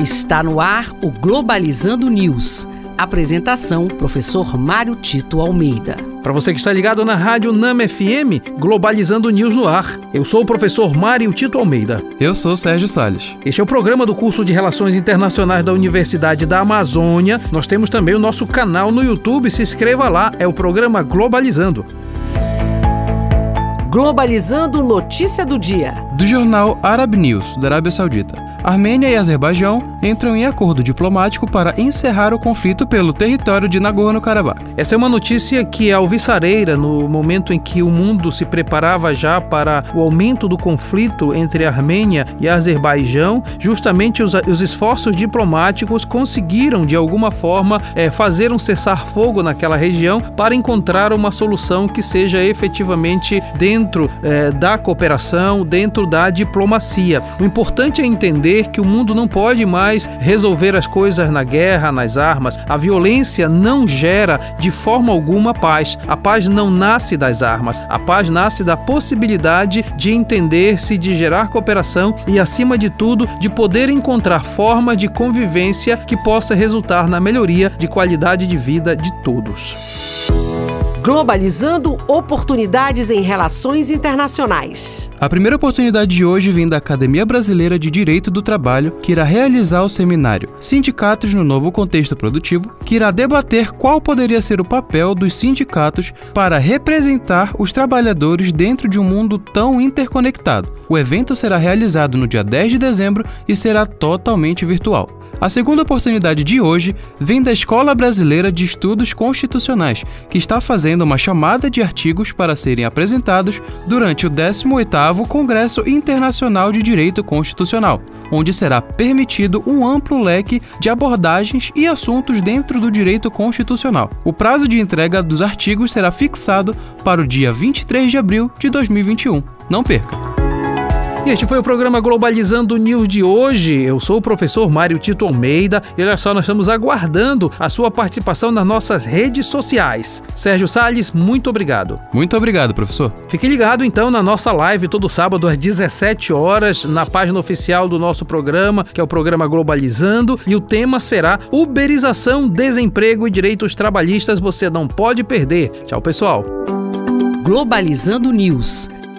Está no ar o Globalizando News. Apresentação: Professor Mário Tito Almeida. Para você que está ligado na Rádio NAM FM, Globalizando News no ar. Eu sou o professor Mário Tito Almeida. Eu sou Sérgio Salles. Este é o programa do curso de Relações Internacionais da Universidade da Amazônia. Nós temos também o nosso canal no YouTube. Se inscreva lá, é o programa Globalizando. Globalizando Notícia do Dia. Do jornal Arab News, da Arábia Saudita. Armênia e Azerbaijão entram em acordo diplomático para encerrar o conflito pelo território de Nagorno-Karabakh. Essa é uma notícia que é alvissareira no momento em que o mundo se preparava já para o aumento do conflito entre Armênia e Azerbaijão. Justamente os, os esforços diplomáticos conseguiram, de alguma forma, é, fazer um cessar-fogo naquela região para encontrar uma solução que seja efetivamente dentro é, da cooperação, dentro da diplomacia. O importante é entender entender que o mundo não pode mais resolver as coisas na guerra, nas armas. A violência não gera de forma alguma paz. A paz não nasce das armas. A paz nasce da possibilidade de entender-se, de gerar cooperação e, acima de tudo, de poder encontrar formas de convivência que possa resultar na melhoria de qualidade de vida de todos. Globalizando oportunidades em relações internacionais. A primeira oportunidade de hoje vem da Academia Brasileira de Direito do Trabalho, que irá realizar o seminário Sindicatos no Novo Contexto Produtivo, que irá debater qual poderia ser o papel dos sindicatos para representar os trabalhadores dentro de um mundo tão interconectado. O evento será realizado no dia 10 de dezembro e será totalmente virtual. A segunda oportunidade de hoje vem da Escola Brasileira de Estudos Constitucionais, que está fazendo uma chamada de artigos para serem apresentados durante o 18º Congresso Internacional de Direito Constitucional, onde será permitido um amplo leque de abordagens e assuntos dentro do direito constitucional. O prazo de entrega dos artigos será fixado para o dia 23 de abril de 2021. Não perca! E este foi o programa Globalizando News de hoje. Eu sou o professor Mário Tito Almeida e olha só, nós estamos aguardando a sua participação nas nossas redes sociais. Sérgio Salles, muito obrigado. Muito obrigado, professor. Fique ligado então na nossa live todo sábado às 17 horas na página oficial do nosso programa, que é o programa Globalizando, e o tema será Uberização, Desemprego e Direitos Trabalhistas. Você não pode perder. Tchau, pessoal. Globalizando News